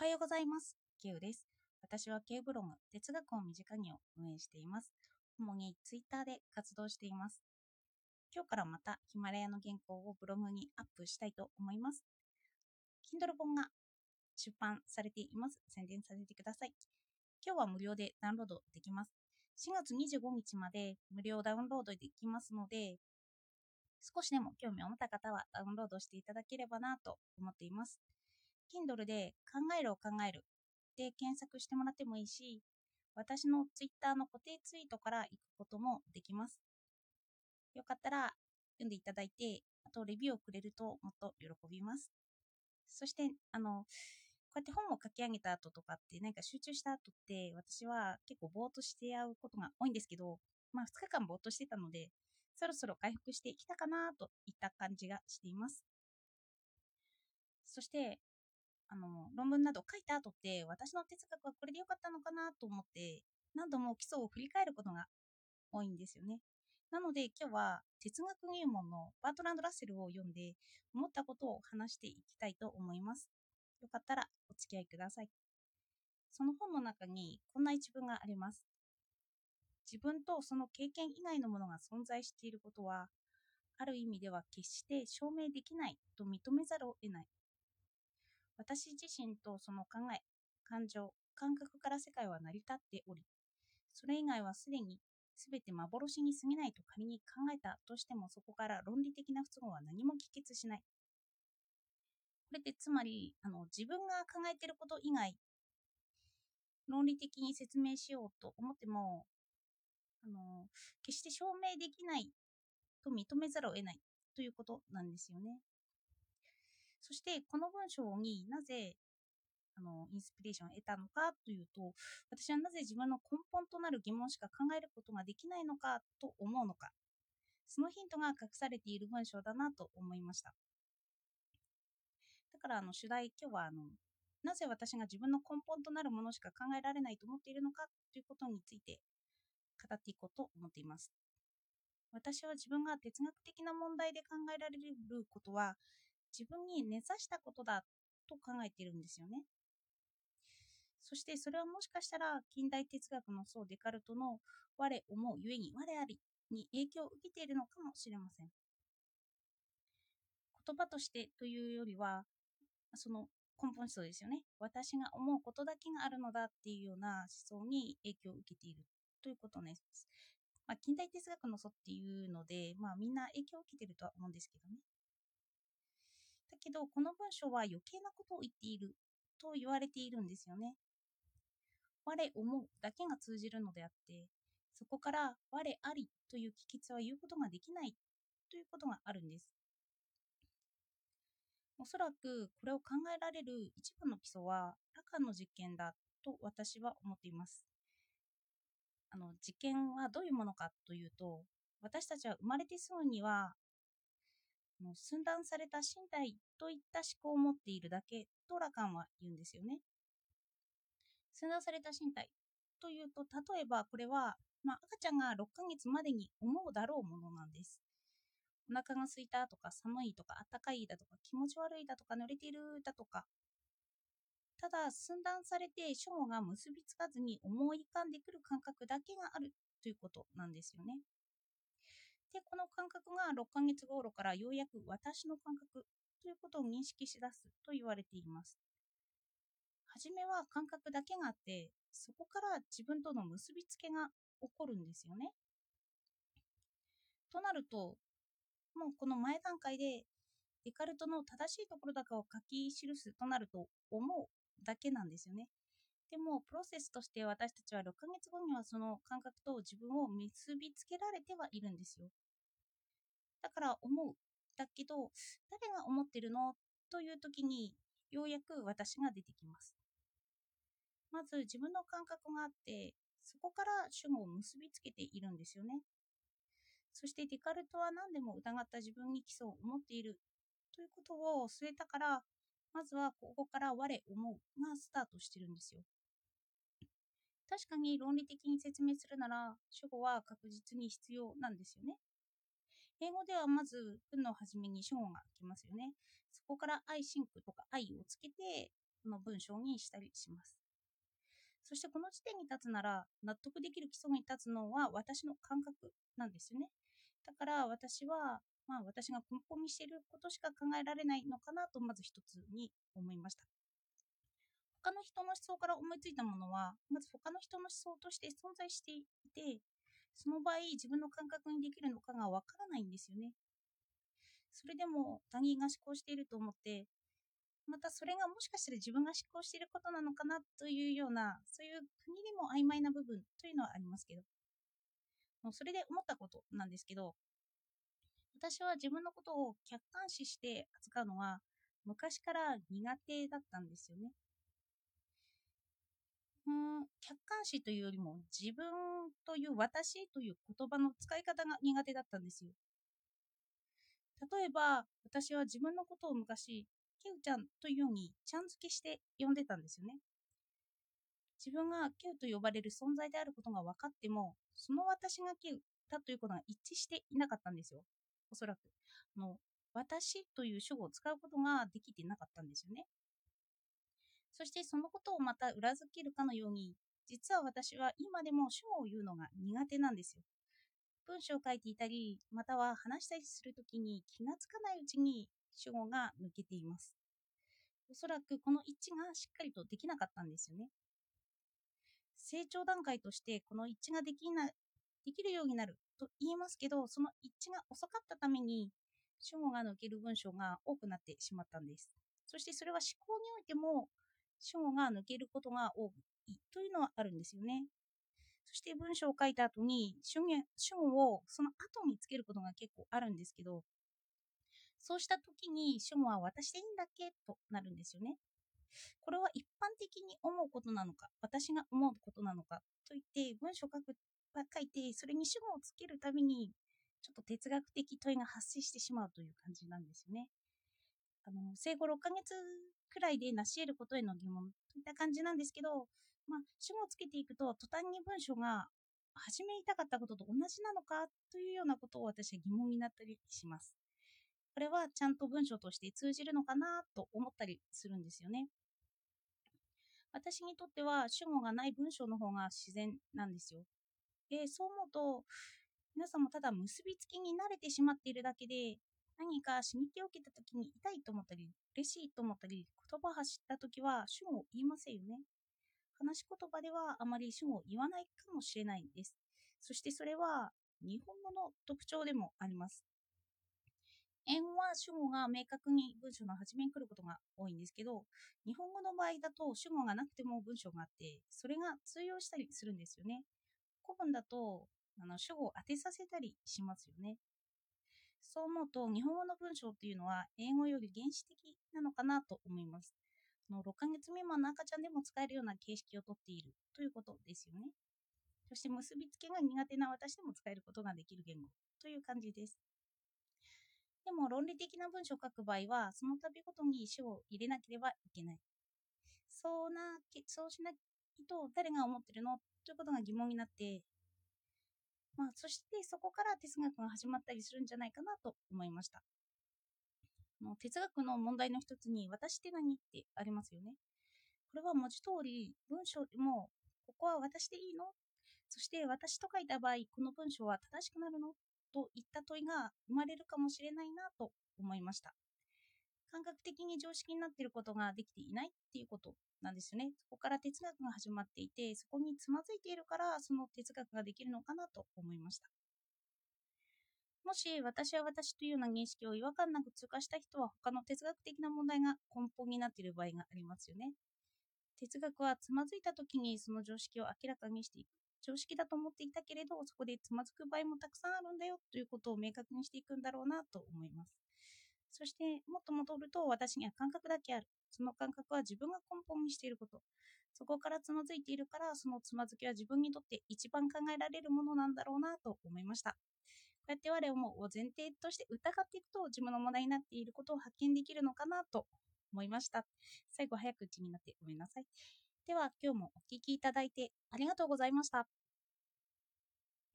はようございます。ケウです。私はケウブログ、哲学を身近にを運営しています。主にツイッターで活動しています。今日からまたヒマラヤの原稿をブログにアップしたいと思います。Kindle 本が出版されています。宣伝させてください。今日は無料でダウンロードできます。4月25日まで無料ダウンロードできますので、少しでも興味を持った方はダウンロードしていただければなと思っています。Kindle で考えるを考えるで検索してもらってもいいし、私の Twitter の固定ツイートから行くこともできます。よかったら読んでいただいて、あとレビューをくれるともっと喜びます。そして、あの、こうやって本を書き上げた後とかって、なんか集中した後って、私は結構ぼーっとしてやうことが多いんですけど、まあ2日間ぼーっとしてたので、そろそろ回復してきたかなといった感じがしています。そして、あの、論文など書いた後って、私の哲学はこれでよかったのかなと思って、何度も基礎を振り返ることが多いんですよね。なので今日は哲学入門のバートランド・ラッセルを読んで思ったことを話していきたいと思います。よかったらお付き合いください。その本の中にこんな一文があります。自分とその経験以外のものが存在していることは、ある意味では決して証明できないと認めざるを得ない。私自身とその考え、感情、感覚から世界は成り立っており、それ以外はすでに全て幻に過ぎないと仮に考えたとしてもそこから論理的な不都合は何も帰結しない。これってつまりあの自分が考えてること以外論理的に説明しようと思ってもあの決して証明できないと認めざるを得ないということなんですよね。そしてこの文章になぜあのインスピレーションを得たのかというと私はなぜ自分の根本となる疑問しか考えることができないのかと思うのか。そのヒントが隠されている文章だなと思いました。だからあの主題今日はあのなぜ私が自分の根本となるものしか考えられないと思っているのかということについて語っていこうと思っています。私は自分が哲学的な問題で考えられることは自分に根ざしたことだと考えているんですよね。そしてそれはもしかしたら近代哲学の僧デカルトの我思うゆえに我ありに影響を受けているのかもしれません。言葉としてというよりはその根本思想ですよね。私が思うことだけがあるのだっていうような思想に影響を受けているということです。まあ、近代哲学の祖っていうので、まあ、みんな影響を受けてるとは思うんですけどね。だけど、この文章は余計なことを言っていると言われているんですよね。我思うだけが通じるのであって、そこから我ありという帰結は言うことができないということがあるんです。おそらくこれを考えられる一部の基礎はラカンの実験だと私は思っています。あの実験はどういうものかというと、私たちは生まれてすぐには寸断された身体といった思考を持っているだけとラカンは言うんですよね。寸断された身体というと、例えばこれは、まあ、赤ちゃんが6ヶ月までに思うだろうものなんです。お腹が空いたとか寒いとか暖かいだとか気持ち悪いだとか濡れてるだとか。ただ寸断されて主語が結びつかずに思い浮かんでくる感覚だけがあるということなんですよね。で、この感覚が6ヶ月頃からようやく私の感覚ということを認識しだすと言われています。はじめは感覚だけがあって、そこから自分との結びつけが起こるんですよね。となると、もうこの前段階でデカルトの正しいところだけを書き記すとなると思うだけなんですよね。でも、プロセスとして私たちは6ヶ月後にはその感覚と自分を結びつけられてはいるんですよ。だから思う。だけど、誰が思ってるのという時に、ようやく私が出てきます。まず自分の感覚があって、そこから主語を結びつけているんですよね。そしてデカルトは何でも疑った自分に基礎を思っているということを据えたから、まずはここから我思うがスタートしてるんですよ。確かに論理的に説明するなら、主語は確実に必要なんですよね。英語ではまず文の初めに主語が来ますよね。そこから I think とか I をつけてこの文章にしたりします。そしてこの時点に立つなら納得できる基礎に立つのは私の感覚なんですよね。だから私は、まあ、私が根本にしていることしか考えられないのかなとまず一つに思いました。他の人の思想から思いついたものはまず他の人の思想として存在していてその場合自分の感覚にできるのかがわからないんですよね。それでも他人が思考していると思ってまたそれがもしかしたら自分が思考していることなのかなというようなそういう国にも曖昧な部分というのはありますけどもうそれで思ったことなんですけど私は自分のことを客観視して扱うのは昔から苦手だったんですよね。うん客観視というよりも自分という私という言葉の使い方が苦手だったんですよ。例えば私は自分のことを昔ケウちゃんというようにちゃん付けして呼んでたんですよね。自分がケウと呼ばれる存在であることが分かっても、その私がケウだということが一致していなかったんですよ。おそらく。あの私という主語を使うことができていなかったんですよね。そしてそのことをまた裏付けるかのように、実は私は今でも主語を言うのが苦手なんですよ。文章を書いていたり、または話したりするときに気がつかないうちに主語が抜けています。おそらくこの一致がしっかりとできなかったんですよね。成長段階としてこの一致ができなできるようになると言いますけど、その一致が遅かったために主語が抜ける文章が多くなってしまったんです。そしてそれは思考においても主語が抜けることが多いというのはあるんですよね。そして文章を書いた後に主語をその後につけることが結構あるんですけど、そうした時に主語は私でいいんだっけ？となるんですよね。これは一般的に思うことなのか、私が思うことなのかといって文章を書く書いて、それに主語をつけるたびに、ちょっと哲学的問いが発生してしまうという感じなんですよね。あの生後6ヶ月くらいで成し得ることへの疑問といった感じなんですけど、まあ、主語をつけていくと途端に文章が始めたかったことと同じなのかというようなことを私は疑問になったりします。これはちゃんと文章として通じるのかなと思ったりするんですよね。私にとっては主語がない文章の方が自然なんですよ。で、そう思うと、皆さんもただ結びつきに慣れてしまっているだけで、何か刺激を受けた時に痛いと思ったり、嬉しいと思ったり、言葉を発した時は主語を言いませんよね。話し言葉ではあまり主語を言わないかもしれないんです。そしてそれは日本語の特徴でもあります。円は主語が明確に文章の初めに来ることが多いんですけど、日本語の場合だと主語がなくても文章があって、それが通用したりするんですよね。古文だとあの主語を当てさせたりしますよね。そう思うと、日本語の文章っていうのは英語より原始的なのかなと思います。の6ヶ月未満の赤ちゃんでも使えるような形式をとっているということですよね。そして結びつけが苦手な私でも使えることができる言語という感じです。でも論理的な文章を書く場合は、その度ごとに主を入れなければいけない。そうな、そうしないと誰が思ってるのということが疑問になって、まあ、そしてそこから哲学が始まったりするんじゃないかなと思いました。の哲学の問題の一つに、私って何ってありますよね。これは文字通り、文章でも、ここは私でいいの？そして私と書いた場合、この文章は正しくなるの？といった問いが生まれるかもしれないなと思いました。感覚的に常識になっていることができていないっていうことなんですよね。そこから哲学が始まっていて、そこにつまずいているから、その哲学ができるのかなと思いました。もし私は私というような認識を違和感なく通過した人は他の哲学的な問題が根本になっている場合がありますよね。哲学はつまずいた時にその常識を明らかにしていく。常識だと思っていたけれど、そこでつまずく場合もたくさんあるんだよということを明確にしていくんだろうなと思います。そして、もっと戻ると私には感覚だけある。その感覚は自分が根本にしていること。そこからつまずいているから、そのつまずきは自分にとって一番考えられるものなんだろうなと思いました。こうやって我をも前提として疑っていくと自分の問題になっていることを発見できるのかなと思いました。最後早口になってごめんなさい。では今日もお聴きいただいてありがとうございました。